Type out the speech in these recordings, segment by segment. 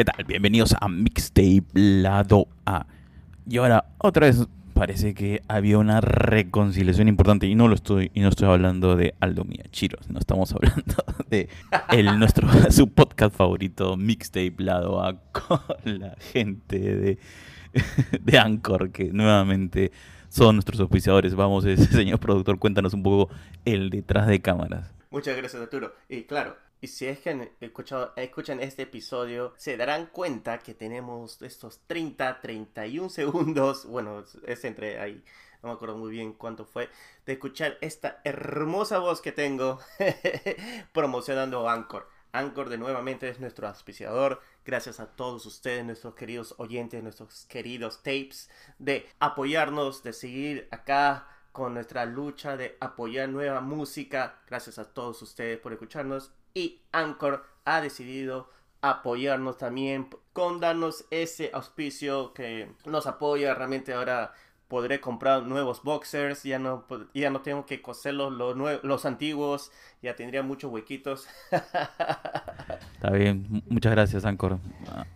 ¿Qué tal? Bienvenidos a Mixtape Lado A. Y ahora, otra vez, parece que había una reconciliación importante. Y no lo estoy, y no estoy hablando de Aldo Miachiros. No estamos hablando de el, nuestro, su podcast favorito, Mixtape Lado A, con la gente de, de Anchor, que nuevamente son nuestros auspiciadores. Vamos, señor productor, cuéntanos un poco el detrás de cámaras. Muchas gracias, Arturo. Y claro, y si es que han escuchado, escuchan este episodio, se darán cuenta que tenemos estos 30, 31 segundos, bueno, es entre ahí, no me acuerdo muy bien cuánto fue, de escuchar esta hermosa voz que tengo promocionando Anchor. Anchor de nuevamente es nuestro auspiciador. Gracias a todos ustedes, nuestros queridos oyentes, nuestros queridos tapes, de apoyarnos, de seguir acá con nuestra lucha de apoyar nueva música. Gracias a todos ustedes por escucharnos. Y Anchor ha decidido apoyarnos también con darnos ese auspicio que nos apoya. Realmente ahora podré comprar nuevos boxers. Ya no, ya no tengo que coser los, los antiguos. Ya tendría muchos huequitos. Está bien. Muchas gracias, Anchor.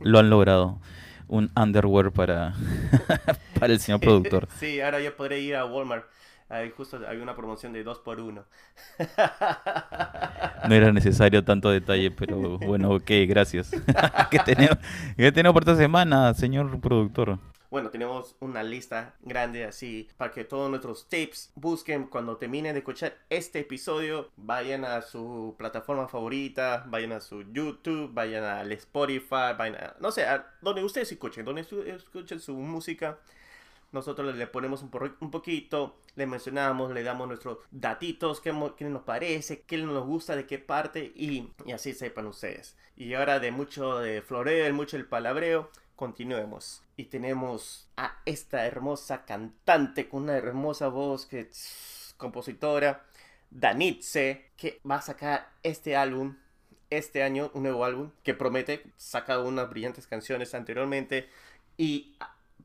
Lo han logrado un underwear para, para el señor productor. Sí, ahora ya podré ir a Walmart Ahí justo hay una promoción de 2 por 1 No era necesario tanto detalle, pero bueno, ok, gracias. ¿Qué tenemos, ¿Qué tenemos por esta semana, señor productor? Bueno, tenemos una lista grande así para que todos nuestros tips busquen cuando terminen de escuchar este episodio. Vayan a su plataforma favorita, vayan a su YouTube, vayan al Spotify, vayan a, no sé, a donde ustedes escuchen, donde escuchen su música nosotros le ponemos un, un poquito, le mencionamos, le damos nuestros datitos, qué, qué, nos parece, qué nos gusta, de qué parte y, y, así sepan ustedes. Y ahora de mucho de floreo, mucho el palabreo, continuemos. Y tenemos a esta hermosa cantante con una hermosa voz que compositora, Danitze, que va a sacar este álbum este año, un nuevo álbum que promete, sacado unas brillantes canciones anteriormente y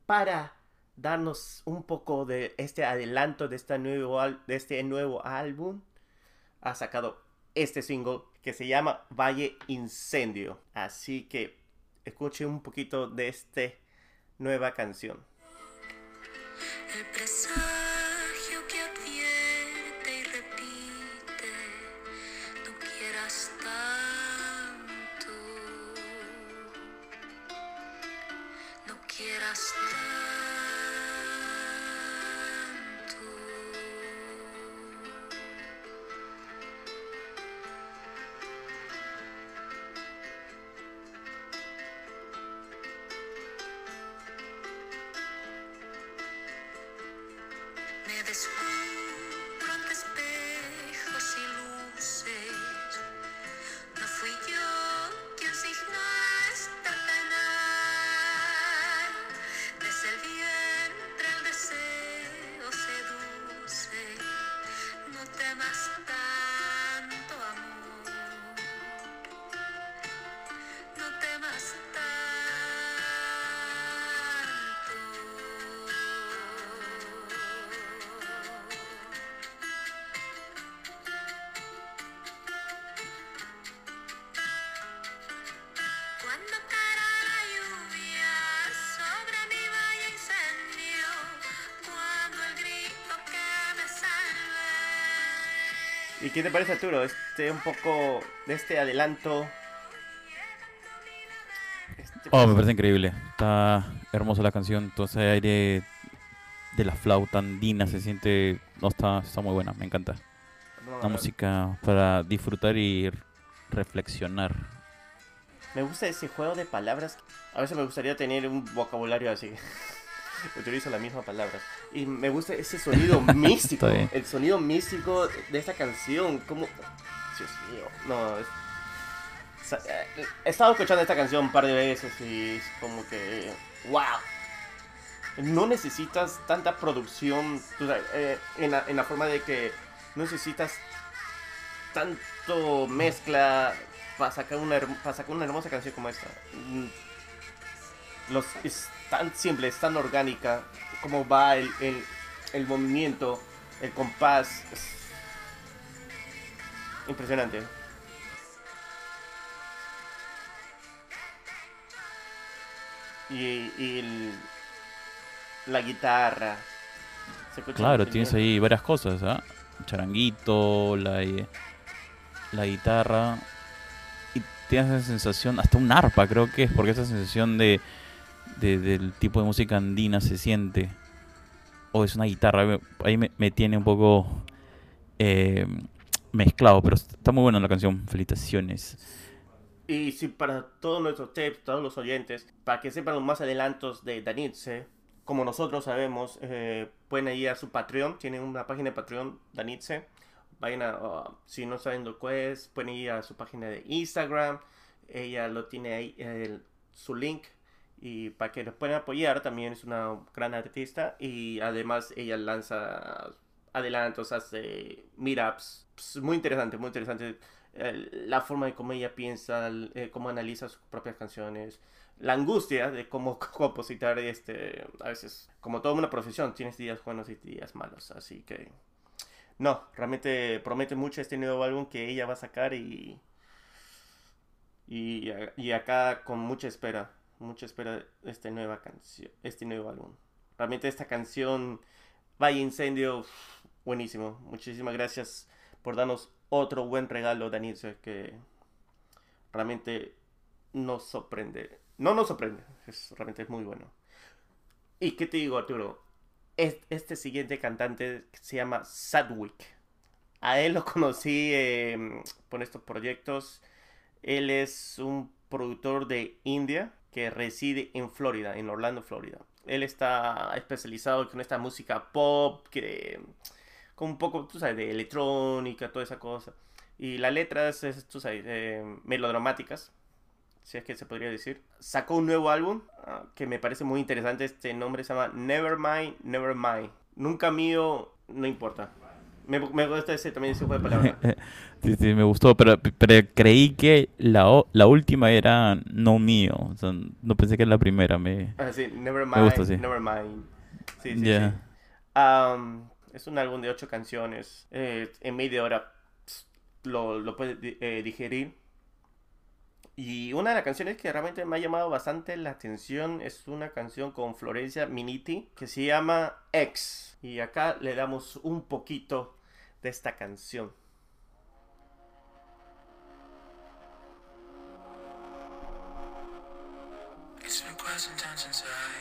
para darnos un poco de este adelanto de este nuevo, de este nuevo álbum, ha sacado este single que se llama Valle Incendio. Así que escuche un poquito de esta nueva canción. this ¿Y qué te parece, Arturo? Este un poco de este adelanto. Este oh, me parece increíble. Está hermosa la canción. Todo ese aire de la flauta andina se siente. No, está, está muy buena. Me encanta. Una música para disfrutar y reflexionar. Me gusta ese juego de palabras. A veces me gustaría tener un vocabulario así. utilizo las mismas palabras. Y me gusta ese sonido místico, el sonido místico de esta canción. Como, Dios mío, no. Es... Eh, he estado escuchando esta canción un par de veces y es como que, wow. No necesitas tanta producción eh, en, la, en la forma de que no necesitas tanto mezcla para sacar una, para sacar una hermosa canción como esta. Mm, los, tan simple, es tan orgánica, como va el, el, movimiento, el compás. impresionante. Y, y el- la guitarra. Se Claro, tienes ahí varias cosas, ¿ah? Charanguito, la, eh, la guitarra. Y tienes esa sensación, hasta un arpa creo que es, porque esa sensación de, de- del tipo de música andina se siente. O es una guitarra, ahí me, me tiene un poco eh, mezclado, pero está muy buena la canción, felicitaciones. Y sí, para todos nuestros tips, todos los oyentes, para que sepan los más adelantos de Danitze, como nosotros sabemos, eh, pueden ir a su Patreon, tienen una página de Patreon, Danitze. Vayan a, si no saben lo que es, pueden ir a su página de Instagram. Ella lo tiene ahí, el- su link. Y para que los puedan apoyar, también es una gran artista. Y además ella lanza adelantos, hace meetups. Pues, muy interesante, muy interesante eh, la forma de cómo ella piensa, eh, cómo analiza sus propias canciones, la angustia de cómo compositar, este, a veces, como toda una profesión, tienes días buenos y días malos, así que, no, realmente promete mucho este nuevo álbum que ella va a sacar y, y, y acá con mucha espera, mucha espera este nueva canción, este nuevo álbum. Realmente esta canción, Vaya Incendio, buenísimo, muchísimas gracias por darnos otro buen regalo, Danitze, que realmente nos sorprende. No nos sorprende, es, realmente es muy bueno. ¿Y qué te digo, Arturo? Es- Este siguiente cantante se llama Sadwick. A él lo conocí eh, por estos proyectos. Él es un productor de India que reside en Florida, en Orlando, Florida. Él está especializado con esta música pop, que con un poco, tú sabes, de electrónica, toda esa cosa. Y las letras, es, tú sabes, eh, melodramáticas, si es que se podría decir. Sacó un nuevo álbum ah, que me parece muy interesante. Este nombre se llama Nevermind, Nevermind. Nunca mío, no importa. Me, me gusta ese también ese juego de palabras. Sí, sí, me gustó, pero, pero creí que la, o- la última era no mío. O sea, no pensé que era la primera. Me... Ah, sí, Nevermind, Me gusta, sí. Nevermind. Sí, sí, Ya. sí. Am, es un álbum de ocho canciones. Eh, en media hora pss, lo, lo puedes eh, digerir. Y una de las canciones que realmente me ha llamado bastante la atención es una canción con Florencia Miniti que se llama X. Y acá le damos un poquito de esta canción. It's been quite some time since I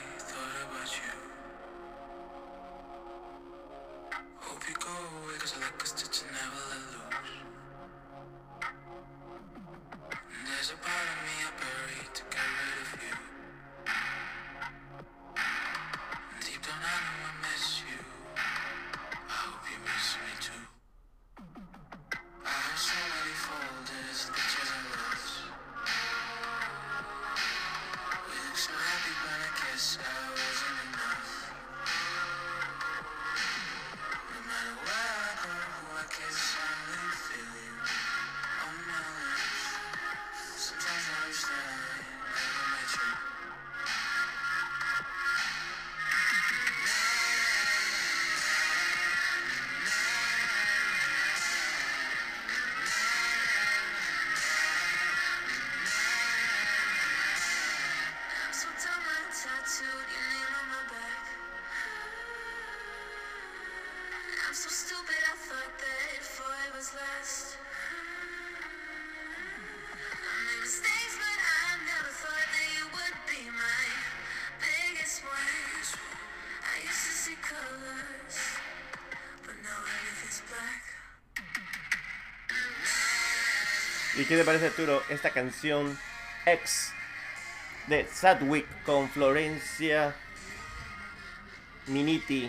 ¿Y qué te parece, Arturo, esta canción X de Sadwick con Florencia Miniti?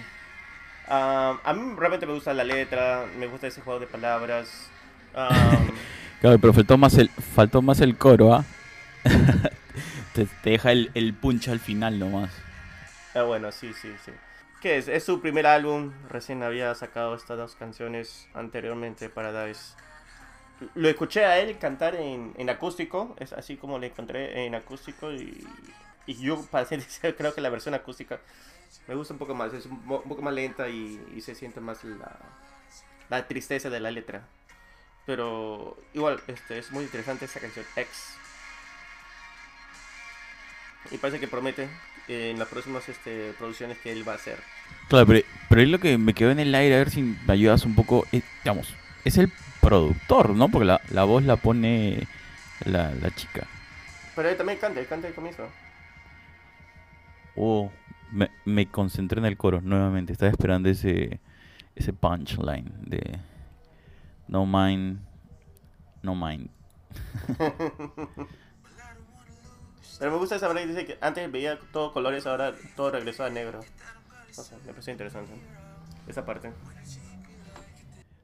Um, a mí realmente me gusta la letra, me gusta ese juego de palabras. Um, Claro, pero faltó más el, faltó más el coro, ¿ah? te, te deja el, el punch al final nomás. ah, bueno, sí, sí, sí. ¿Qué es? Es su primer álbum, recién había sacado estas dos canciones anteriormente para Dice. Lo escuché a él cantar en, en acústico, es así como le encontré en acústico y, y yo para ser creo que la versión acústica me gusta un poco más, es un, un poco más lenta y, y se siente más la, la tristeza de la letra. Pero igual, este, es muy interesante esta canción, X. Y parece que promete en las próximas este, producciones que él va a hacer. Claro, pero, pero es lo que me quedó en el aire, a ver si me ayudas un poco. eh, digamos, es el productor, ¿no? Porque la, la voz la pone la, la chica. Pero él también canta, él canta al comienzo. Oh, me, me concentré en el coro nuevamente. Estaba esperando ese, ese punchline de No mind, no mind. Pero me gusta esa manera que dice que antes veía todo colores, ahora todo regresó a negro. No sé, me pareció interesante. Esa parte.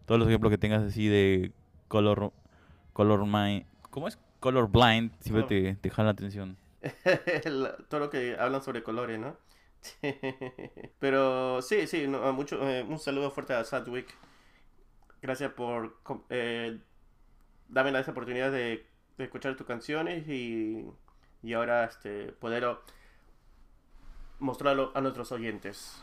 Todos los ejemplos que tengas así de color, color mind, ¿cómo es? Color blind, siempre Oh. te, te jala la atención. Todo lo que hablan sobre colores, ¿no? Pero sí, sí, no, mucho, eh, un saludo fuerte a Sadwick. Gracias por eh, darme esa oportunidad de, de escuchar tus canciones y, y ahora este, poder mostrarlo a nuestros oyentes.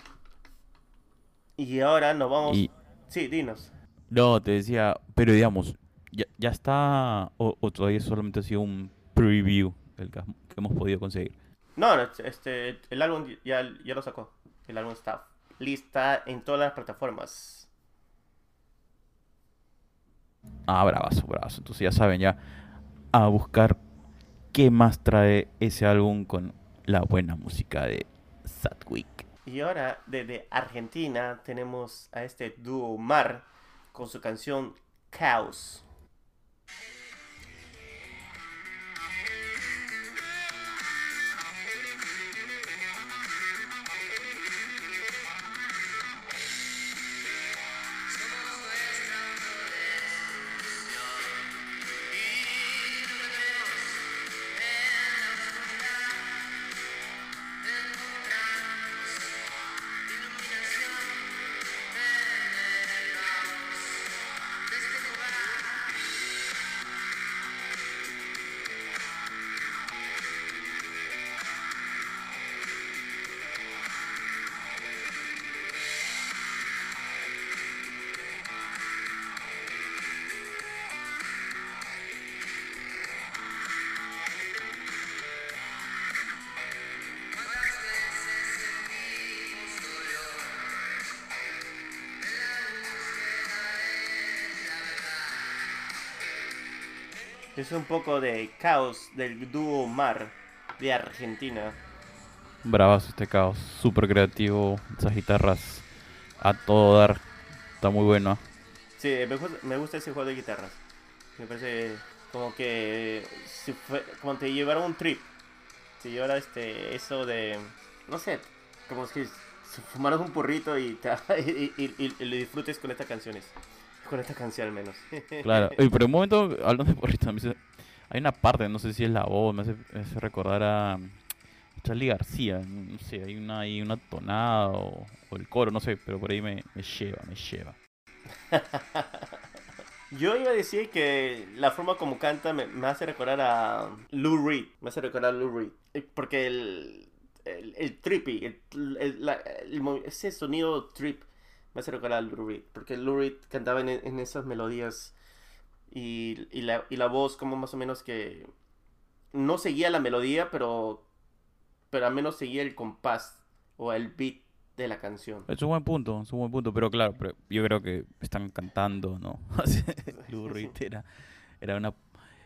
Y ahora nos vamos... Y Sí, dinos. No, te decía, pero digamos, ya, ya está, o, o todavía solamente ha sido un preview el que, que hemos podido conseguir. No, no, este, el álbum ya, ya lo sacó. El álbum está lista en todas las plataformas. Ah, bravazo, bravazo. Entonces ya saben, ya a buscar qué más trae ese álbum con la buena música de Sadwick. Y ahora, desde Argentina, tenemos a este dúo Mar con su canción Caos. Es un poco de caos del dúo Mar de Argentina. Bravazo este caos, súper creativo, esas guitarras a todo dar, está muy bueno. Sí, me gusta, me gusta ese juego de guitarras. Me parece como que si fue, como te llevara un trip. Te llevara este, eso de, no sé, como si fumaras un porrito y, te, y, y- y- y lo disfrutes con estas canciones. Con esta canción al menos. Claro, Oye, pero un momento, hablando de porrito, hay una parte, no sé si es la voz, me hace, me hace recordar a Charlie García, no sé, hay una, hay una tonada o, o el coro, no sé, pero por ahí me, me lleva, me lleva. Yo iba a decir que la forma como canta me, me hace recordar a Lou Reed. Me hace recordar a Lou Reed. Eh, Porque el, el, el trippy, el, el- la- el movi- ese sonido trip me hace recordar a Lou Reed. Porque Lou Reed cantaba en, en esas melodías y, y, la, y la voz como más o menos que no seguía la melodía, pero, pero al menos seguía el compás o el beat de la canción. Es un buen punto, es un buen punto, pero claro, pero yo creo que están cantando, ¿no? Lou Reed era, era, una,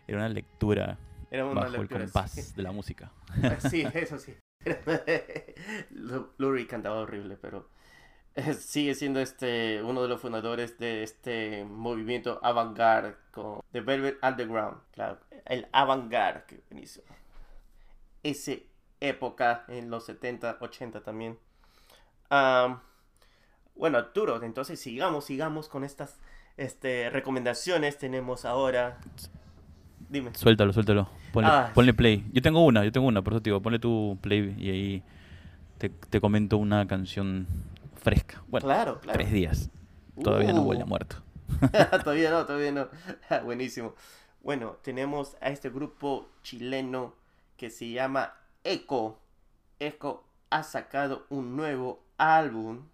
era una lectura Era una bajo el sí. compás de la música. Sí, eso sí. Lu- Lurie cantaba horrible, pero sigue siendo este uno de los fundadores de este movimiento avant-garde con The Velvet Underground. Claro, el avant-garde que inició. Esa época en los 70, 80 también. Am, bueno, Arturo, entonces sigamos, sigamos con estas este, recomendaciones. Tenemos ahora. Dime. Suéltalo, suéltalo. Ponle, Ah, ponle play. Yo tengo una, yo tengo una, por eso te digo, ponle tu play y ahí te, te comento una canción fresca. Bueno, Claro, claro. tres días. Todavía no huele a Uh. muerto. todavía no, todavía no. Buenísimo. Bueno, tenemos a este grupo chileno que se llama Eco. Eco ha sacado un nuevo álbum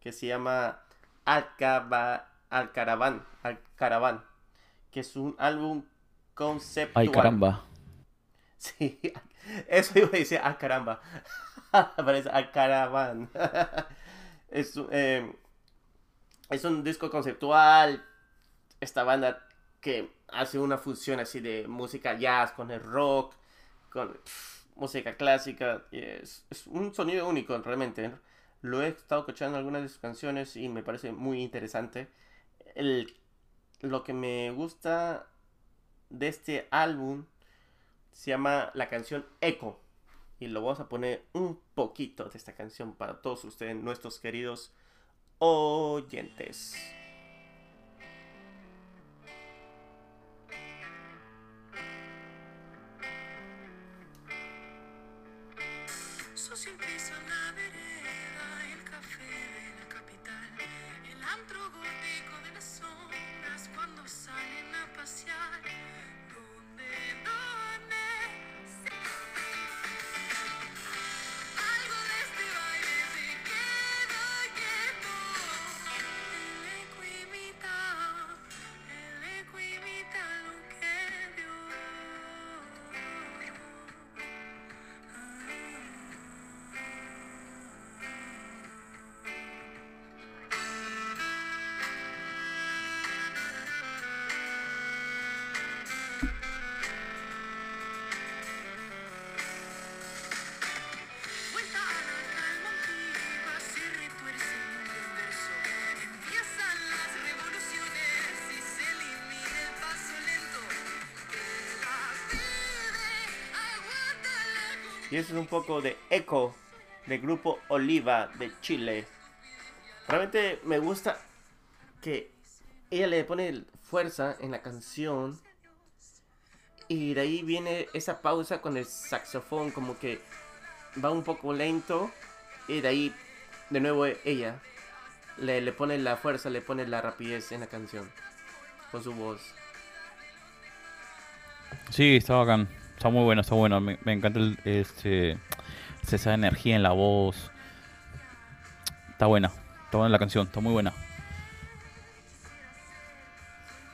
que se llama Alcaba, Alcaraván, Alcaraván, que es un álbum conceptual. Ay, caramba. Sí, eso iba a decir, ah, caramba. Parece, ah, caravan. Es, eh, es un disco conceptual. Esta banda que hace una fusión así de música jazz con el rock, con música clásica. es un sonido único realmente. Lo he estado escuchando en algunas de sus canciones y me parece muy interesante. El, lo que me gusta de este álbum se llama la canción Echo. Y lo vamos a poner un poquito de esta canción para todos ustedes, nuestros queridos oyentes. Y eso es un poco de Echo del grupo Oliva de Chile. Realmente me gusta que ella le pone fuerza en la canción. Y de ahí viene esa pausa con el saxofón, como que va un poco lento. Y de ahí, de nuevo, ella le, le pone la fuerza, le pone la rapidez en la canción. Con su voz. Sí, está bacán. Está muy bueno, está bueno. Me, me encanta el, este, esa energía en la voz. Está buena. Está buena la canción, está muy buena.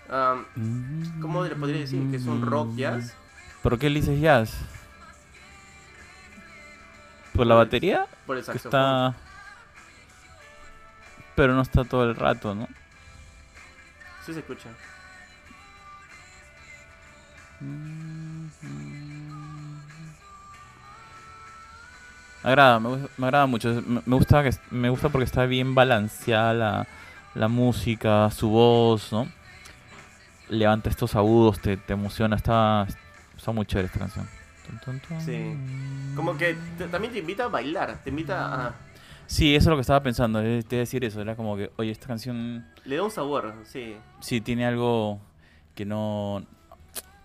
Um, ¿Cómo le podría decir? Que es un rock jazz. ¿Por qué le dices jazz? ¿Por la batería? Por el saxofón. está... Pero no está todo el rato, ¿no? Sí se escucha. Me agrada, me, me agrada mucho. Me, me gusta que me gusta porque está bien balanceada la, la música, su voz, ¿no? Levanta estos agudos, te, te emociona, está, está muy chévere esta canción. Sí. Como que te- también te invita a bailar, te invita a... Sí, eso es lo que estaba pensando, eh, te a decir eso, era como que, oye, esta canción Le da un sabor, sí. sí tiene algo que no...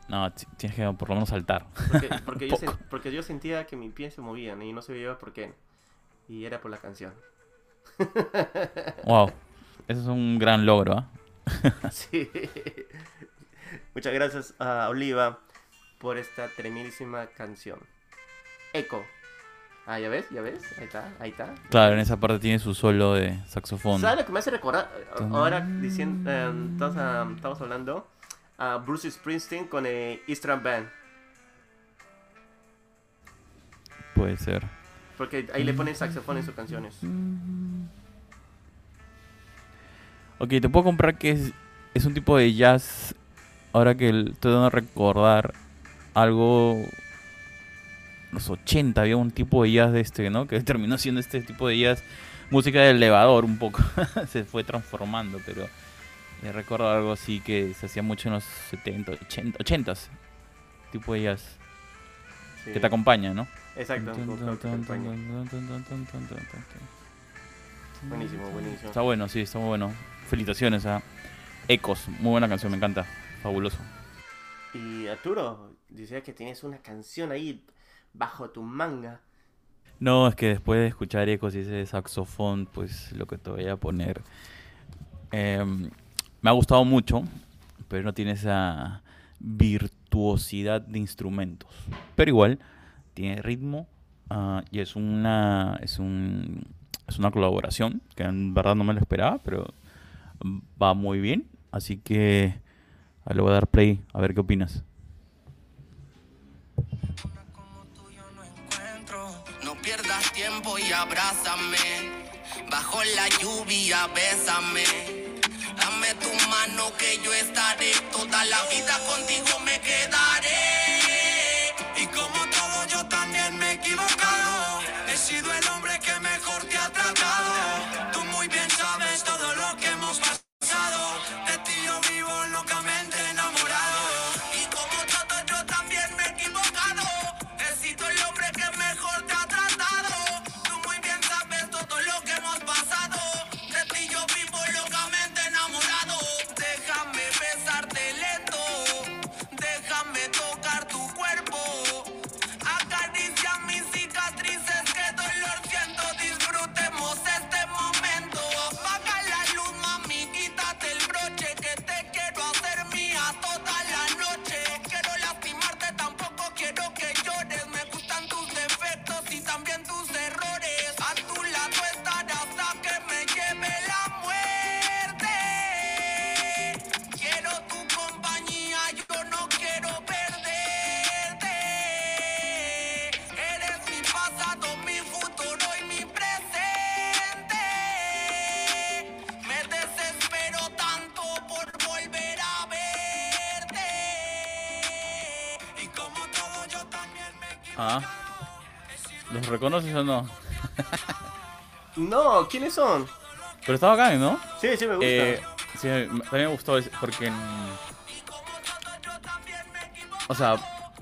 No, tienes que por lo menos saltar. Porque, porque, yo, porque yo sentía que mis pies se movían y no sabía por qué. Y era por la canción. Wow, eso es un gran logro, ¿ah? Sí. Muchas gracias a Oliva por esta tremendísima canción. Echo. Ah, ya ves, ya ves. Ahí está, ahí está. Claro, en esa parte tiene su solo de saxofón. ¿Sabes lo que me hace recordar? Ahora diciendo, eh, estamos, ah, estamos hablando a Bruce Springsteen con el Eastern Band. Puede ser. Porque ahí le ponen saxofón en sus canciones. Ok, te puedo comprar que es, es un tipo de jazz. Ahora que estoy dando a recordar algo. Los 80 había un tipo de jazz de este, ¿no? Que terminó siendo este tipo de jazz. Música de elevador un poco. se fue transformando, pero. Eh, recuerdo algo así que se hacía mucho en los 70, 80, 80 Tipo jazz. Sí. Que te acompaña, ¿no? Exacto. Buenísimo, buenísimo. Está bueno, sí, está muy bueno. Felicitaciones a Ecos, muy buena canción, me encanta. Fabuloso. Y Arturo, decía que tienes una canción ahí bajo tu manga. No, es que después de escuchar Ecos y ese saxofón, pues lo que te voy a poner. em, me ha gustado mucho, pero no tiene esa virtuosidad de instrumentos. Pero igual, tiene ritmo ah, y es una, es, un, es una colaboración que en verdad no me lo esperaba, pero va muy bien. Así que le voy a dar play a ver qué opinas. No pierdas tiempo y abrázame. Bajo la lluvia, bésame. Dame tu mano que yo estaré. Toda la vida contigo me quedaré. Y como reconoces o no? No, ¿quiénes son? Pero estaba acá, ¿no? Sí, sí me gusta. Eh, sí, también me gustó porque o sea,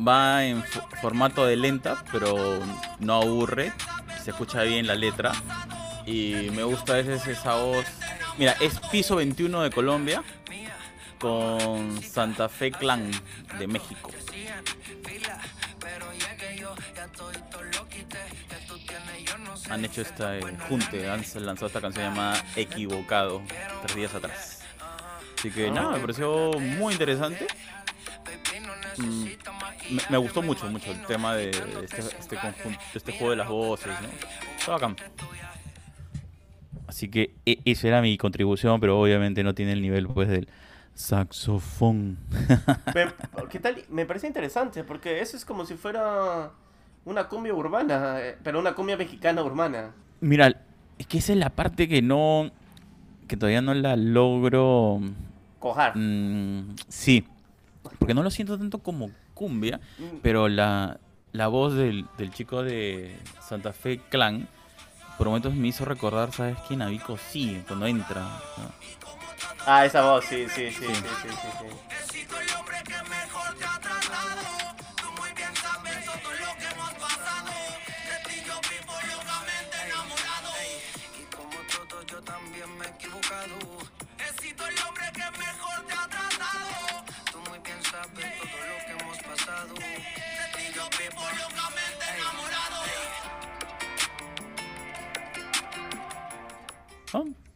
va en fo- formato de lenta, pero no aburre, se escucha bien la letra y me gusta a veces esa voz. Mira, es Piso 21 de Colombia con Santa Fe Clan de México. Han hecho esta junte, han lanzado esta canción llamada Equivocado tres días atrás. Así que nada, me pareció muy interesante. Mm, me, gustó mucho, mucho el tema de, este, este conjunto, este juego de las voces, ¿no? Está. Así que e- esa era mi contribución, pero obviamente no tiene el nivel pues del saxofón. ¿Qué tal? Me parece interesante porque eso es como si fuera una cumbia urbana, eh, pero una cumbia mexicana urbana. Mira, es que esa es la parte que no, que todavía no la logro. Cojar. Mm, sí, porque no lo siento tanto como cumbia, Mm. pero la, la voz del, del chico de Santa Fe Clan por momentos me hizo recordar, ¿sabes quién? A Vico sí, cuando entra. ¿no? Ah, esa voz, sí, sí, sí, Sí. sí, sí, sí, sí.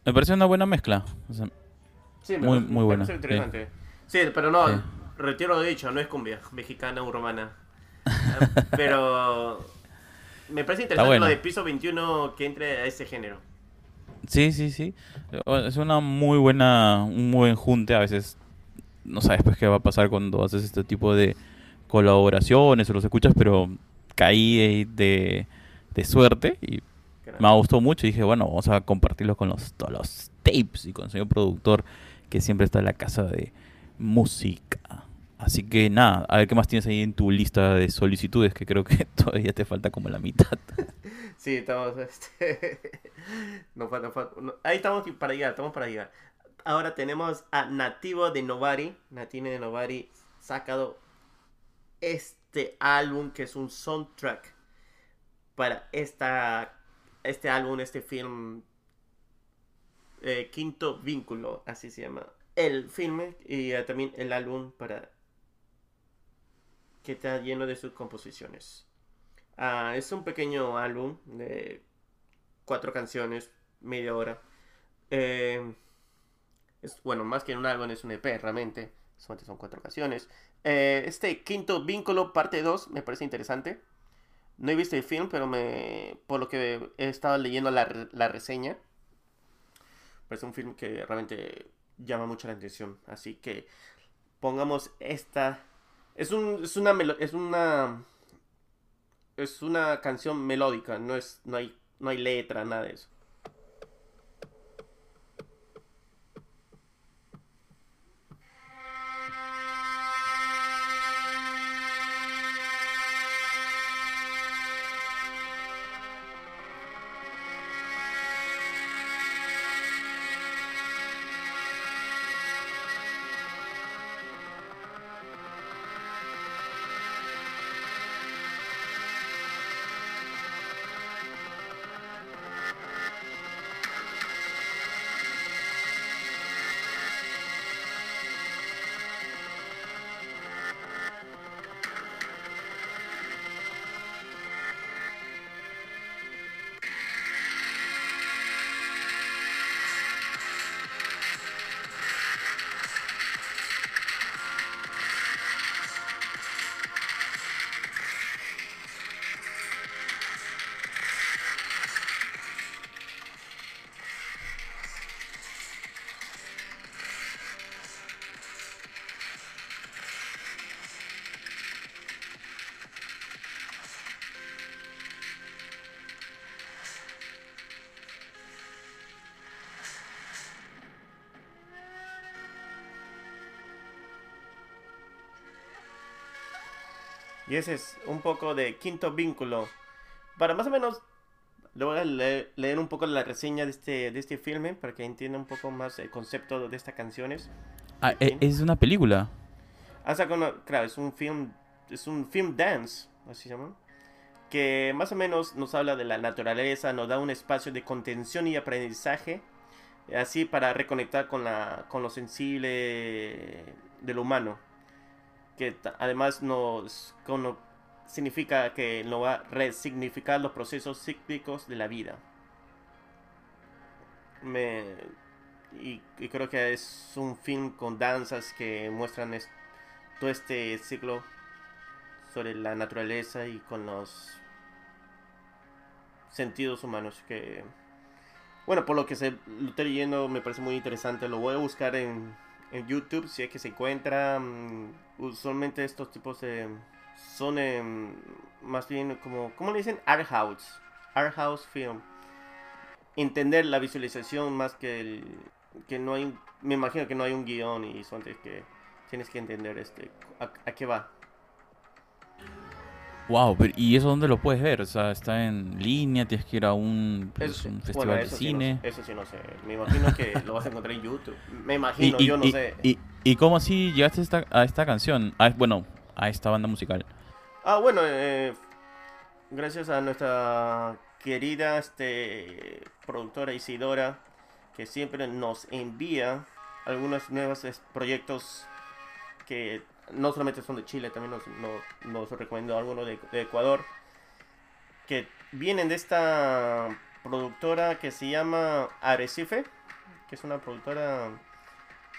Me parece una buena mezcla. o sea, Sí, Muy- parece- muy buena, interesante. Sí, pero no, Sí. retiro lo dicho, no es cumbia mexicana urbana. Eh, pero me parece interesante bueno. lo de piso 21 que entre a ese género. Sí, sí, sí. Es una muy buena, un muy buen junte. A veces no sabes pues qué va a pasar cuando haces este tipo de colaboraciones o los escuchas, pero caí de, de, de suerte y me gustó mucho. Y dije, bueno, vamos a compartirlo con los, todos los tapes y con el señor productor que siempre está en la casa de música. Así que nada, a ver qué más tienes ahí en tu lista de solicitudes, que creo que todavía te falta como la mitad. Sí, estamos. Este... Ahí estamos para llegar, estamos para llegar. Ahora tenemos a Nativo de Novari. Nativo de Novari sacado este álbum que es un soundtrack para esta, este álbum, este film. eh, Quinto Vínculo, así se llama. El filme y eh, también el álbum para que está lleno de sus composiciones. Ah, es un pequeño álbum de cuatro canciones, media hora. Eh, es, bueno, más que un álbum, es un EP realmente. Solamente son cuatro canciones. Este quinto vínculo, parte 2, me parece interesante. No he visto el film, pero me, por lo que he estado leyendo la, la reseña, parece un film que realmente llama mucho la atención. Así que pongamos esta. Es, un, es una. Es una es una canción melódica, no es, no hay, no hay letra, nada de eso. Y ese es un poco de quinto vínculo. Para más o menos, le voy a leer, leer un poco la reseña de este, de este filme para que entienda un poco más el concepto de estas canciones. Ah, e- es una película. Ah, una- claro, es un film, es un film dance, así se llama, que más o menos nos habla de la naturaleza, nos da un espacio de contención y aprendizaje, así para reconectar con la, con lo sensible de lo humano, que además nos significa que nos va a resignificar los procesos cíclicos de la vida. Me, y, creo que es un film con danzas que muestran es- todo este ciclo sobre la naturaleza y con los sentidos humanos que bueno por lo que se lo estoy leyendo me parece muy interesante lo voy a buscar en, en YouTube si es que se encuentra mm, usualmente estos tipos de son em, más bien como ¿cómo le dicen? art house art house film entender la visualización más que el que no hay me imagino que no hay un guion y son que tienes que entender este a, a qué va Wow, pero ¿y eso dónde lo puedes ver? O sea, está en línea, tienes que ir a un, pues, Eso- un bueno, festival de sí cine. no eso sí no sé. Me imagino que lo vas a encontrar en YouTube. Me imagino, y- yo no y- sé. y- cómo así llegaste a esta, a esta canción? A- bueno, a esta banda musical. Ah, bueno, eh, gracias a nuestra querida este, productora Isidora, que siempre nos envía algunos nuevos proyectos que no solamente son de Chile, también nos, no- nos recomendó algunos de, de Ecuador, que vienen de esta productora que se llama Arecife, que es una productora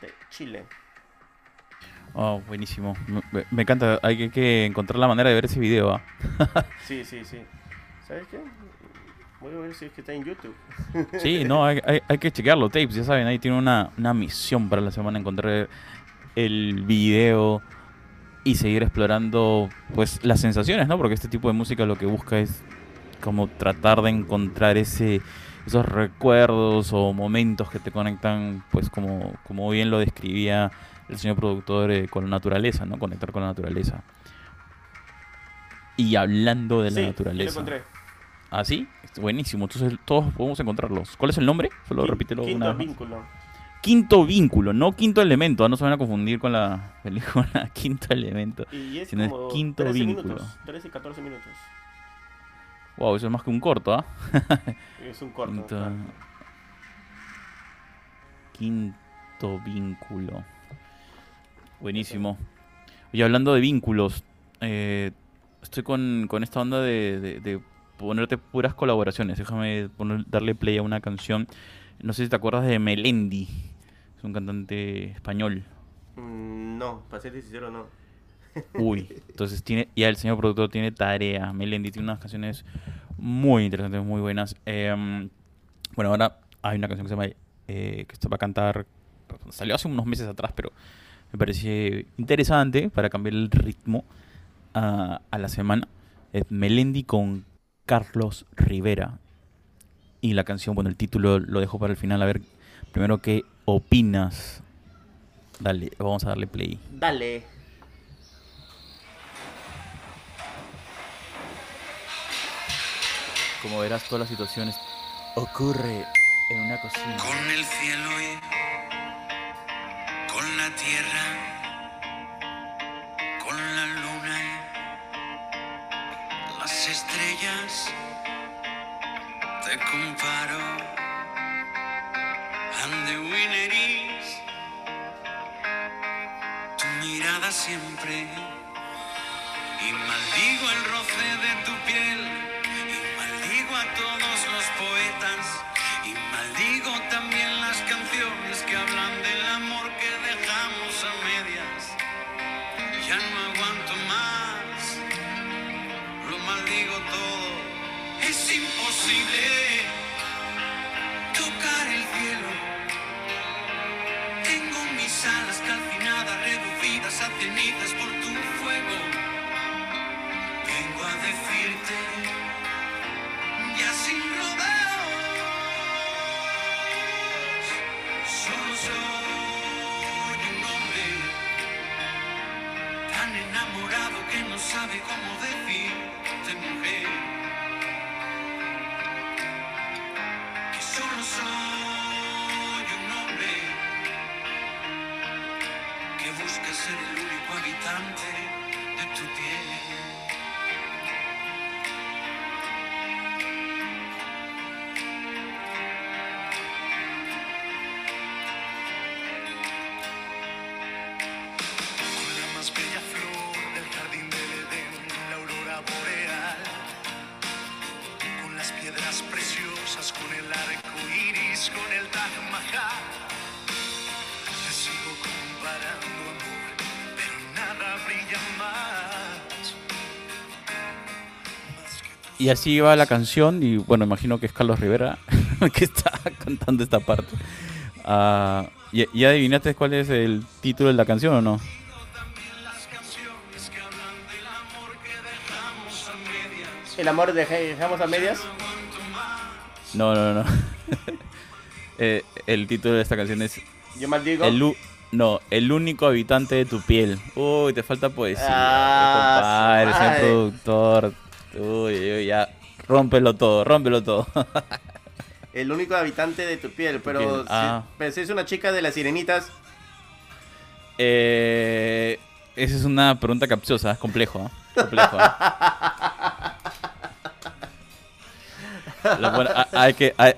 de Chile. Oh, buenísimo. Me, encanta. Hay que, que encontrar la manera de ver ese video. ¿ah? Sí, sí, sí. ¿Sabes qué? Voy a ver si es que está en YouTube. Sí, no, hay, hay- hay que chequearlo. Tapes, ya saben, ahí tiene una, una misión para la semana encontrar el video y seguir explorando pues las sensaciones, ¿no? Porque este tipo de música lo que busca es como tratar de encontrar ese esos recuerdos o momentos que te conectan, pues como, como bien lo describía el señor productor eh, con la naturaleza, ¿no? Conectar con la naturaleza. Y hablando de la sí, ya lo naturaleza. encontré. ¿Ah, sí? Buenísimo. Entonces todos podemos encontrarlos. ¿Cuál es el nombre? Solo Quin- repítelo Quinto una vez vínculo. Quinto vínculo, no quinto elemento. ah, No se van a confundir con la película Quinto Elemento. Y es Sino es como quinto 13 vínculo. minutos. 13 y 14 minutos. Wow, eso es más que un corto, ¿ah? Es un corto. Quinto... claro. Quinto vínculo. Buenísimo. Oye, hablando de vínculos, eh, estoy con, con esta onda de, de- de ponerte puras colaboraciones. Déjame poner- darle play a una canción. No sé si te acuerdas de Melendi. Es un cantante español. Mm, No, para ser sincero, no. Uy, entonces tiene, ya el señor productor tiene tarea. Melendi tiene unas canciones muy interesantes, muy buenas. Em, bueno, ahora hay una canción que se llama eh, que se va a cantar. Salió hace unos meses atrás, pero me parece interesante para cambiar el ritmo a, a la semana. Es Melendi con Carlos Rivera. Y la canción, bueno, el título lo dejo para el final. A ver, primero, ¿qué opinas? Dale, vamos a darle play. Dale. Como verás, todas las situaciones ocurre en una cocina. Con el cielo y con la tierra, con la luna y las estrellas, te comparo. And the winner tu mirada siempre. Y maldigo el roce de tu piel, y maldigo a todos los poetas, y maldigo también las canciones que hablan del amor que dejamos a medias. Ya no aguanto más, lo maldigo todo, es imposible Tengo mis alas calcinadas, reducidas a cenizas por tu fuego. Vengo a decirte, ya sin rodeos, solo soy un hombre tan enamorado que no sabe cómo decirte mujer. Busca ser el único habitante de Y así va la canción, y bueno, imagino que es Carlos Rivera que está cantando esta parte. Ah, ¿y, y adivinaste cuál es el título de la canción o no? El amor de dejamos a medias. No, no, no. Eh, el título de esta canción es Yo maldigo. el No, el único habitante de tu piel. Uy, te falta poesía. Ah, compadre, productor. Uy, uy, ya. Rómpelo todo, rómpelo todo. El único habitante de tu piel. Pero, piel, si, ah. pero si es una chica de las sirenitas. eh, esa es una pregunta capciosa, es complejo. ¿eh? Complejo. ¿eh? La buena- a- hay que, hay-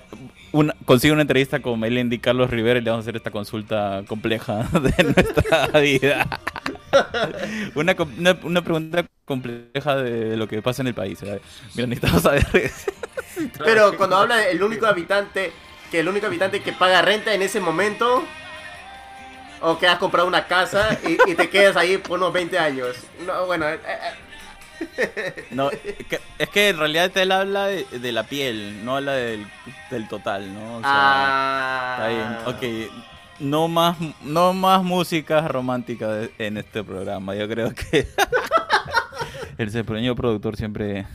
una, consigue una entrevista con Melendi Carlos Rivera y le vamos a hacer esta consulta compleja de nuestra vida. Una, una, una pregunta compleja de lo que pasa en el país. ¿eh? Mira, necesitamos saber. Pero cuando habla del único habitante. Que el único habitante que paga renta en ese momento. O que has comprado una casa y, y te quedas ahí por unos 20 años. No, bueno. eh, eh, No, es que en realidad él habla de, de la piel, no habla del, del total, ¿no? O sea, ah. Está bien, ok. No más, no más música romántica de- en este programa. Yo creo que el señor productor siempre...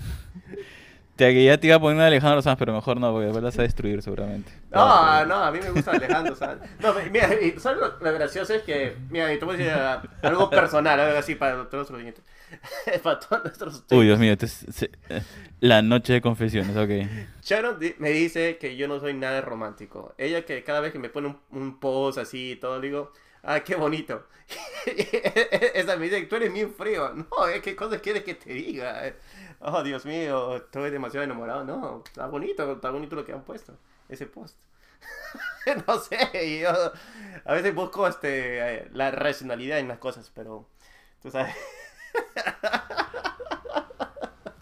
Te, ya te iba a poner a Alejandro Sanz, pero mejor no, porque después la vas a destruir seguramente. No, no, a mí me gusta Alejandro Sanz. No, mira, ¿sabes lo, gracioso? Es que, mira, y te voy a decir algo personal, algo así para todos nuestros oyentes. para todos nuestros Uy, Dios mío, este es- se- eh, la noche de confesiones, ok. Sharon di- me dice que yo no soy nada romántico. Ella que cada vez que me pone un, un post así y todo, digo, ah, qué bonito. Esa me dice, tú eres bien frío. No, ¿qué cosas quieres que te diga? Oh, Dios mío, estoy demasiado enamorado. No, está bonito, está bonito lo que han puesto, ese post. no sé, yo a veces busco este, eh, la racionalidad en las cosas, pero tú sabes.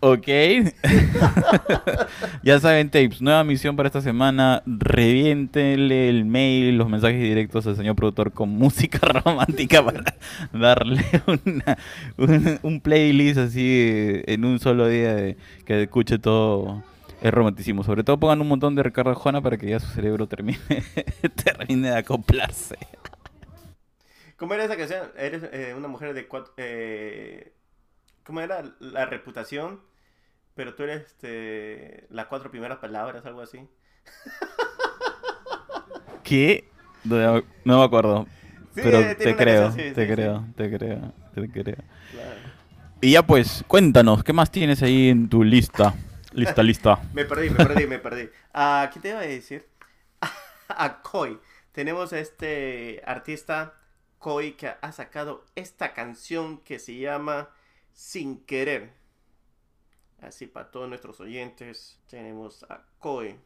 Ok. ya saben, tapes. Nueva misión para esta semana. Reviéntenle el mail, los mensajes directos al señor productor con música romántica para darle una, un, un playlist así eh, en un solo día de, que escuche todo el romanticismo. Sobre todo pongan un montón de Ricardo Arjona para que ya su cerebro termine, termine de acoplarse. ¿Cómo era esa canción? Eres eh, una mujer de cuatro... Eh... ¿Cómo era la reputación? pero tú eres este, las cuatro primeras palabras, algo así. ¿Qué? No, no me acuerdo. Sí, pero te creo, te sí, creo, te creo, te creo. Claro. Y ya pues, cuéntanos, ¿qué más tienes ahí en tu lista? Lista, lista. Me perdí, me perdí, me perdí. Ah, ¿Qué te iba a decir? A Koi. Tenemos a este artista Koi que ha sacado esta canción que se llama Sin Querer. Así para todos nuestros oyentes tenemos a Koi.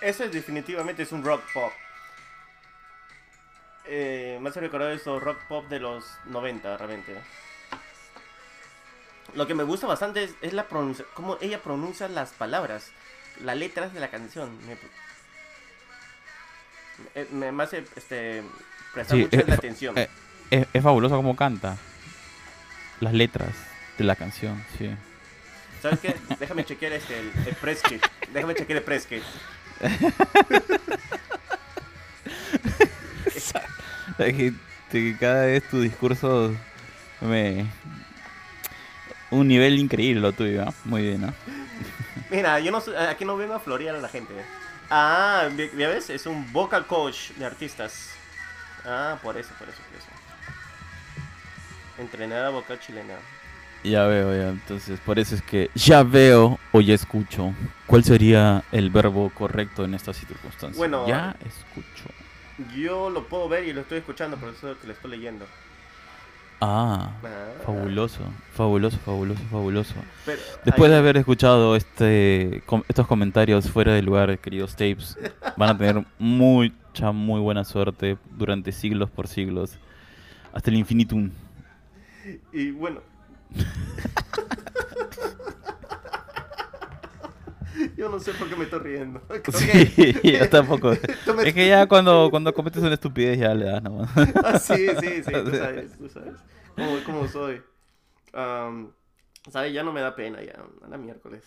Eso es definitivamente es un rock pop. Eh, me hace recordar esos rock pop de los 90 realmente. Lo que me gusta bastante es, es la pronuncia, cómo ella pronuncia las palabras, las letras de la canción. Me, eh, me- hace este, prestar Sí, mucho es- la atención. Eh, es, es fabuloso cómo canta. Las letras de la canción, sí. ¿Sabes qué? Déjame chequear este, el, el press kit. Déjame chequear el press kit. Cada vez tu discurso me... Un nivel increíble lo tuyo. Muy bien, ¿ah? Mira, yo no aquí no vengo a florear a la gente. Ah, ¿ya ves? Es un vocal coach de artistas. Ah, por eso, por eso, por eso. Entrenada vocal chilena. Ya veo, ya. Entonces, por eso es que ya veo o ya escucho. ¿Cuál sería el verbo correcto en estas circunstancias? Bueno, ya escucho. Yo lo puedo ver y lo estoy escuchando, por eso es que lo estoy leyendo. Ah, Ah. fabuloso, fabuloso, fabuloso, fabuloso. Pero, Después de haber escuchado este com- estos comentarios fuera de lugar, queridos tapes, van a tener mucha, muy buena suerte durante siglos por siglos. Hasta el infinitum. Y bueno. Yo no sé por qué me estoy riendo. Sí, yo tampoco. Es que ya cuando, cuando cometes una estupidez ya le das nomás. Ah, sí, sí, sí, tú sabes, tú sabes. ¿Cómo, cómo soy? Am, ¿Sabes? Ya no me da pena, ya. A la miércoles.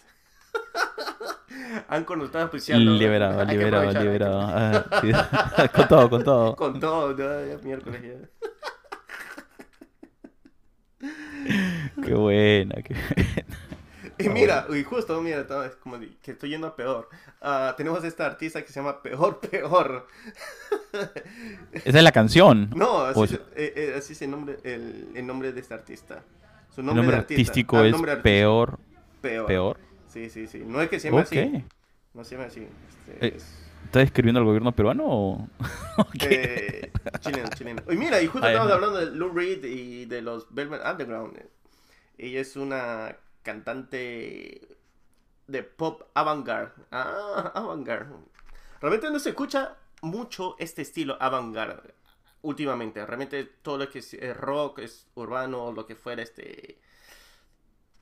Han cuando estaba auspiciando. Liberado, liberado, liberado. Ah, con todo, con todo. Con todo, ya, ya miércoles ya. Qué buena, qué buena. Y mira, y justo, mira, es como que estoy yendo a peor. Ah, tenemos esta artista que se llama Peor Peor. Esa es la canción. No, así, se- sea- eh, eh, así es el nombre, el, el nombre de esta artista. Su El nombre, artista. artístico Ah, es nombre artístico. peor, Peor. peor. Sí, sí, sí. No es que se llame así. Ok. No se llama así. Este, Eh, es- ¿Estás escribiendo al gobierno peruano o...? Eh, chileno, chileno. Y mira, y justo estamos hablando de Lou Reed y de los Velvet Underground. Ella es una cantante de pop avant-garde. Ah, avant-garde. Realmente no se escucha mucho este estilo avant-garde últimamente. Realmente todo lo que es rock, es urbano, lo que fuera este...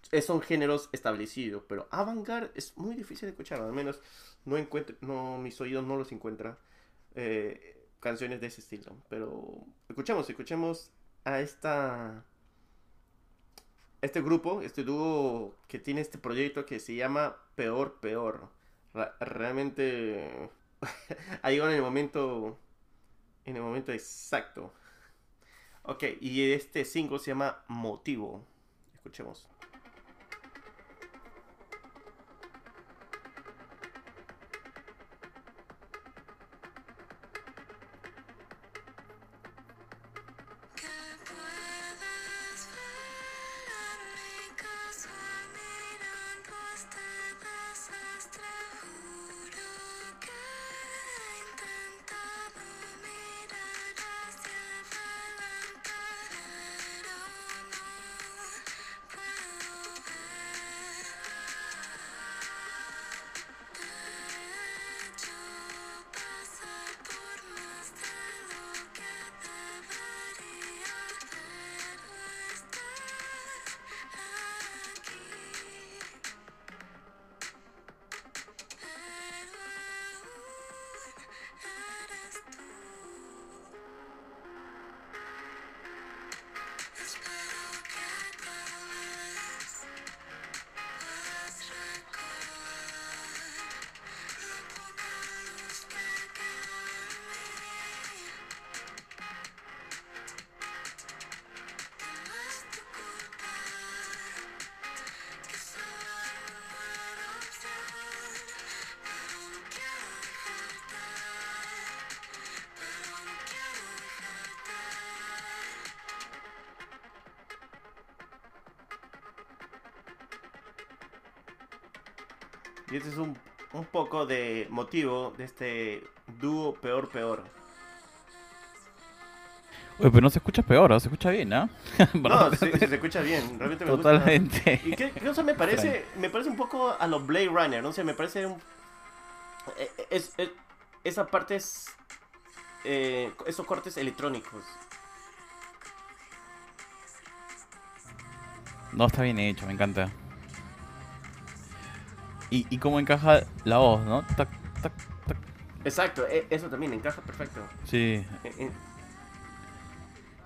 es- son géneros establecidos, pero avant-garde es muy difícil de escuchar, al menos no encuentro, no, mis oídos no los encuentran eh, canciones de ese estilo. Pero escuchemos, escuchemos a esta este grupo, este dúo que tiene este proyecto que se llama Peor Peor. Realmente ha llegado en el momento en el momento exacto. Ok, y este single se llama Motivo. Escuchemos. Y este es un, un poco de motivo de este dúo Peor Peor. Oye, pero no se escucha peor, ¿no? se escucha bien, ¿ah? No, se, se escucha bien, realmente me gusta. Totalmente. Y que, que, o sea, me parece, me parece un poco a los Blade Runner, no sé, me parece un... eh, Es, es- esa parte es... eh, esos cortes electrónicos. No, está bien hecho, me encanta. Y, y cómo encaja la voz, ¿no? Tac, tac, tac. Exacto, e- eso también encaja perfecto. Sí. Eh, eh.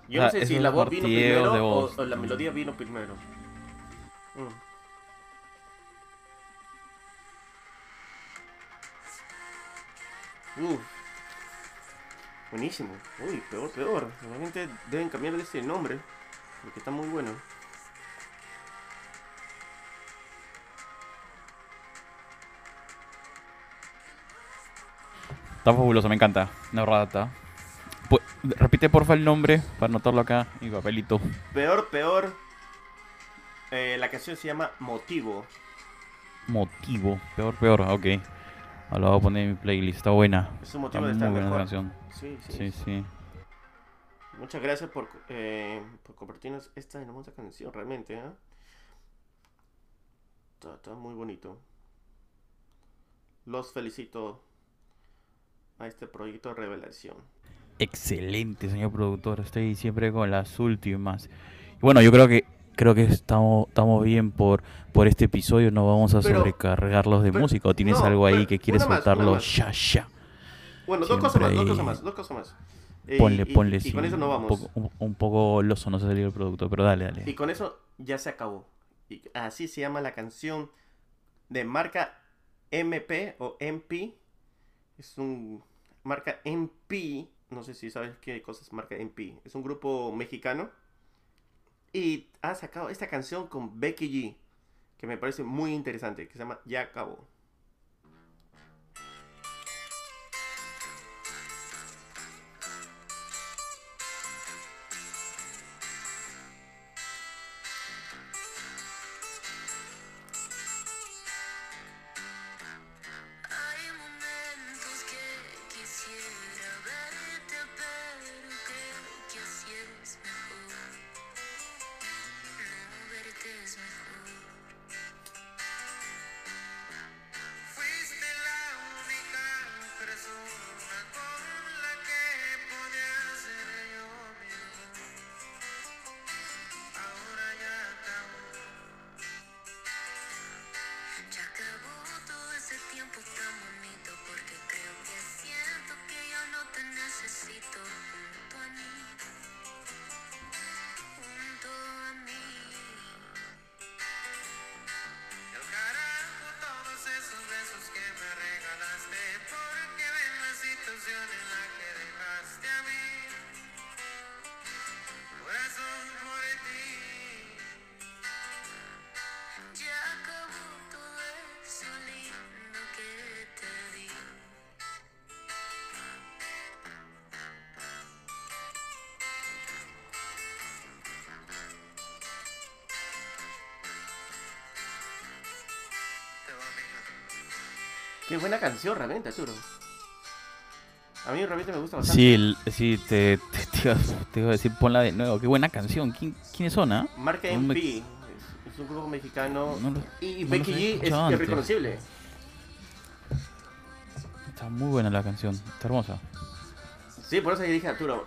Yo Ah, no sé si la voz vino primero de o, o la melodía vino primero. Mm. Uf. Buenísimo. Uy, peor, peor. Realmente deben cambiarle ese nombre. Porque está muy bueno. Está fabuloso, me encanta. Una rata. Pu- repite porfa el nombre para anotarlo acá mi papelito. Peor, peor. Eh, la canción se llama Motivo. Motivo. Peor, peor. Ok. Ahora lo voy a poner en mi playlist. Está buena. Es un Está motivo de muy estar buena mejor. canción. Sí, sí. Sí, sí. Muchas gracias por, eh, por compartirnos esta hermosa canción, realmente. ¿eh? Está, está muy bonito. Los felicito a este proyecto de revelación. Excelente, señor productor. Estoy siempre con las últimas. Y bueno, yo creo que creo que estamos estamos bien por por este episodio. No vamos a Pero- sobrecargarlos de pero- música. ¿O tienes no, algo ahí pero que quieres soltarlo ya ya? Bueno, dos cosas más, dos cosas más, dos cosas más. Eh, Ponle, y- ponle. y, sí, con eso un vamos. poco, un, un poco loso, no se salió el producto, pero dale, dale. Y con eso ya se acabó. Y así se llama la canción de marca MP o MP. Es un marca MP. No sé si sabes qué cosa es marca MP. Es un grupo mexicano. Y ha sacado esta canción con Becky G. Que me parece muy interesante. Que se llama Ya acabó. Qué buena canción realmente, Arturo. A mí realmente me gusta bastante. Sí, sí te, te, te iba, te iba a decir, ponla de nuevo. Qué buena canción. ¿Quién- ¿Quiénes son, ah? Marca No me- MP. Es, es un grupo mexicano. No lo- y no Becky G es antes. irreconocible. Está muy buena la canción. Está hermosa. Sí, por eso yo dije Arturo,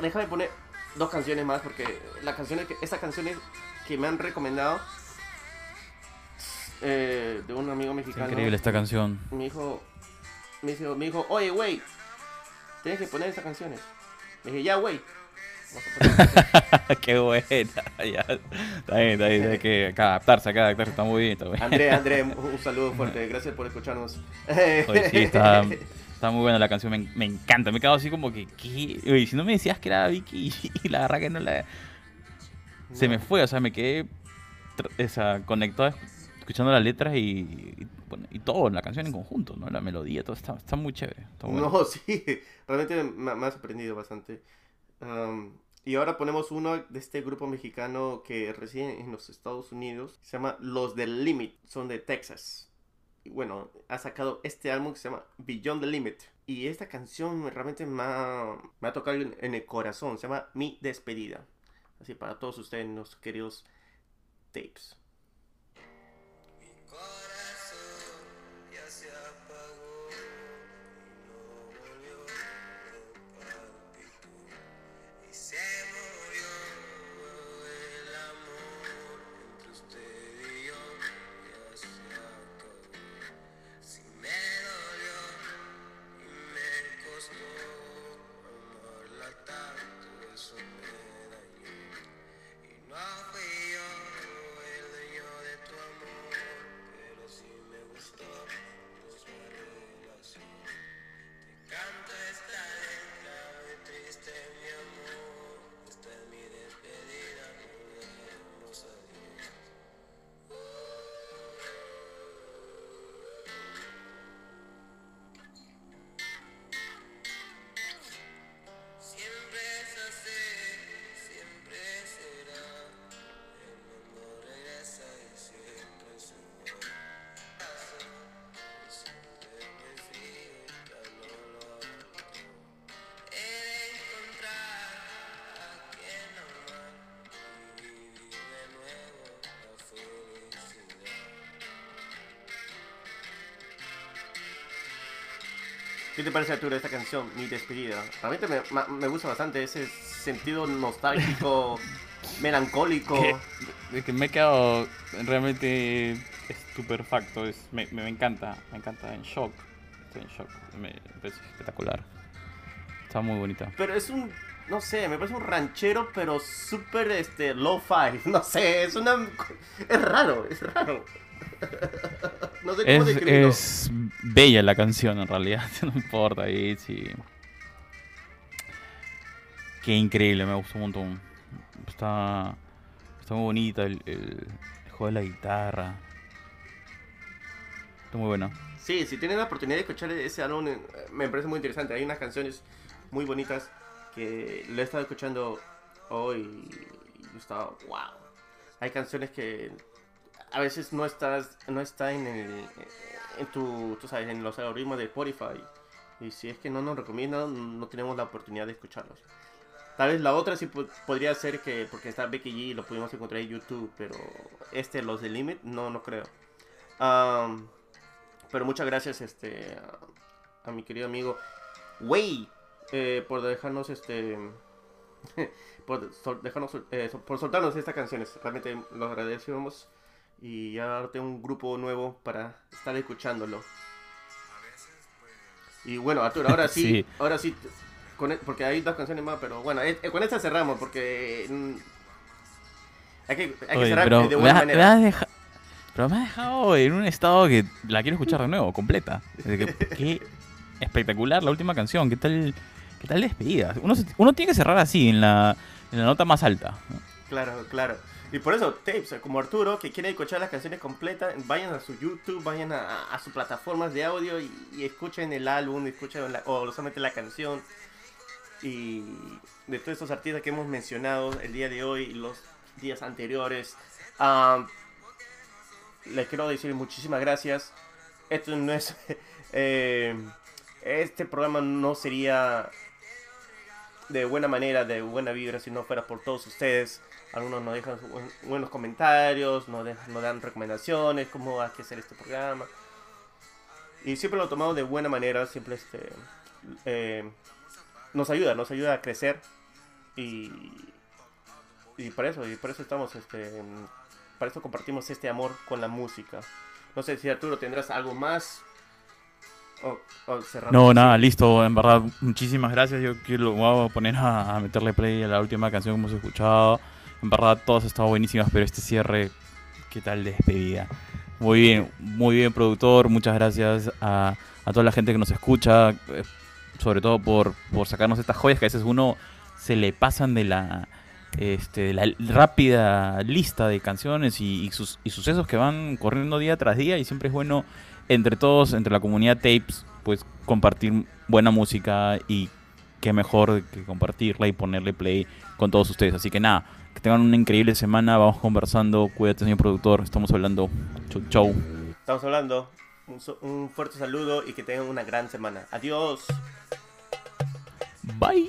déjame poner dos canciones más porque las canciones que, estas canciones que me han recomendado eh, de un amigo mexicano. increíble esta canción. Me dijo, me dijo, me dijo, oye, güey, tienes que poner estas canciones. Le dije, ya, güey. Vamos a poner estas canciones". Qué buena. Ya. Está bien, está bien. Hay que adaptarse, acá adaptarse. Está muy bien. Está bien. André, André, un saludo fuerte. Gracias por escucharnos. Oye, sí, está, está muy buena la canción. Me, me encanta. Me quedo así como que. ¿qué? Oye, si no me decías que era Vicky y la verdad que no la. Se me fue, o sea, me quedé esa, conectado escuchando las letras y, y, bueno, y todo, la canción en conjunto, ¿no? La melodía, todo está, está muy chévere. está. No, sí, realmente me, me has aprendido bastante. Am, y ahora ponemos uno de este grupo mexicano que reside en los Estados Unidos. Se llama Los del Limit, son de Texas. Y bueno, ha sacado este álbum que se llama Beyond the Limit. Y esta canción realmente me ha, me ha tocado en, en el corazón. Se llama Mi Despedida. Así para todos ustedes, los queridos tapes. ¿Qué te parece, Arturo, esta canción, Mi Despedida? Realmente me, ma- me gusta bastante ese sentido nostálgico, melancólico. Que, que me he quedado realmente estupefacto. Es, me, me encanta, me encanta, en shock. Estoy en shock. Me, me parece espectacular. Está muy bonita. Pero es un, no sé, me parece un ranchero, pero súper, este, low-fi. No sé, es una... Es raro, es raro. No sé cómo Es, bella la canción en realidad, no importa ahí, sí. Qué increíble, me gustó un montón. Está, está muy bonita el, el, el juego de la guitarra. Está muy buena. Sí, si tienen la oportunidad de escuchar ese álbum, eh, me parece muy interesante. Hay unas canciones muy bonitas que lo he estado escuchando hoy y yo estaba, wow. Hay canciones que a veces no estás, no está en el, en tu, tú sabes, en los algoritmos de Spotify. Y si es que no nos recomiendan, no tenemos la oportunidad de escucharlos. Tal vez la otra sí po- podría ser que, porque está Becky G, lo pudimos encontrar en YouTube, pero este, los de Limit, no, no creo. Am, pero muchas gracias este, a, mi querido amigo Wey eh, por dejarnos este por sol- dejarnos eh, por soltarnos estas canciones. Realmente lo agradecemos y ya darte un grupo nuevo para estar escuchándolo. Y bueno, Arturo, ahora sí, Sí. ahora sí, con e- porque hay dos canciones más, pero bueno, eh, eh, con esta cerramos porque mm, hay que, hay que Oye, cerrar de me, buena ha- me manera. has deja- pero me ha dejado en un estado que la quiero escuchar de nuevo, completa. Que- qué espectacular la última canción, qué tal, qué tal despedida. Uno, uno tiene que cerrar así, en la, en la nota más alta. Claro, claro. Y por eso, tapes, como Arturo, que quiere escuchar las canciones completas, vayan a su YouTube, vayan a, a sus plataformas de audio y, escuchen el álbum, escuchen la- o solamente la canción. Y de todos estos artistas que hemos mencionado el día de hoy los días anteriores, ah, les quiero decir muchísimas gracias. Esto no es, eh, este programa no sería de buena manera, de buena vibra, si no fuera por todos ustedes. Algunos nos dejan buenos comentarios, nos, dejan- nos dan recomendaciones, cómo hay que hacer este programa. Y siempre lo tomamos de buena manera, siempre este, eh, nos ayuda, nos ayuda a crecer. Y, y por eso, y por eso estamos, este, para eso compartimos este amor con la música. No sé si Arturo tendrás algo más. O, o No, nada, listo. En verdad, muchísimas gracias. Yo quiero voy a poner a, a meterle play a la última canción que hemos escuchado. En verdad, todas estado buenísimas, pero este cierre, ¿qué tal despedida? Muy bien, muy bien, productor. Muchas gracias a, a toda la gente que nos escucha, eh, sobre todo por, por sacarnos estas joyas que a veces uno se le pasan de la, este, de la rápida lista de canciones y, y sus, y sucesos que van corriendo día tras día y siempre es bueno entre todos, entre la comunidad Tapes, pues compartir buena música y qué mejor que compartirla y ponerle play con todos ustedes. Así que nada, que tengan una increíble semana, vamos conversando, cuídate señor productor, estamos hablando. Chau, chau. Estamos hablando. Un, un fuerte saludo y que tengan una gran semana. Adiós. Bye.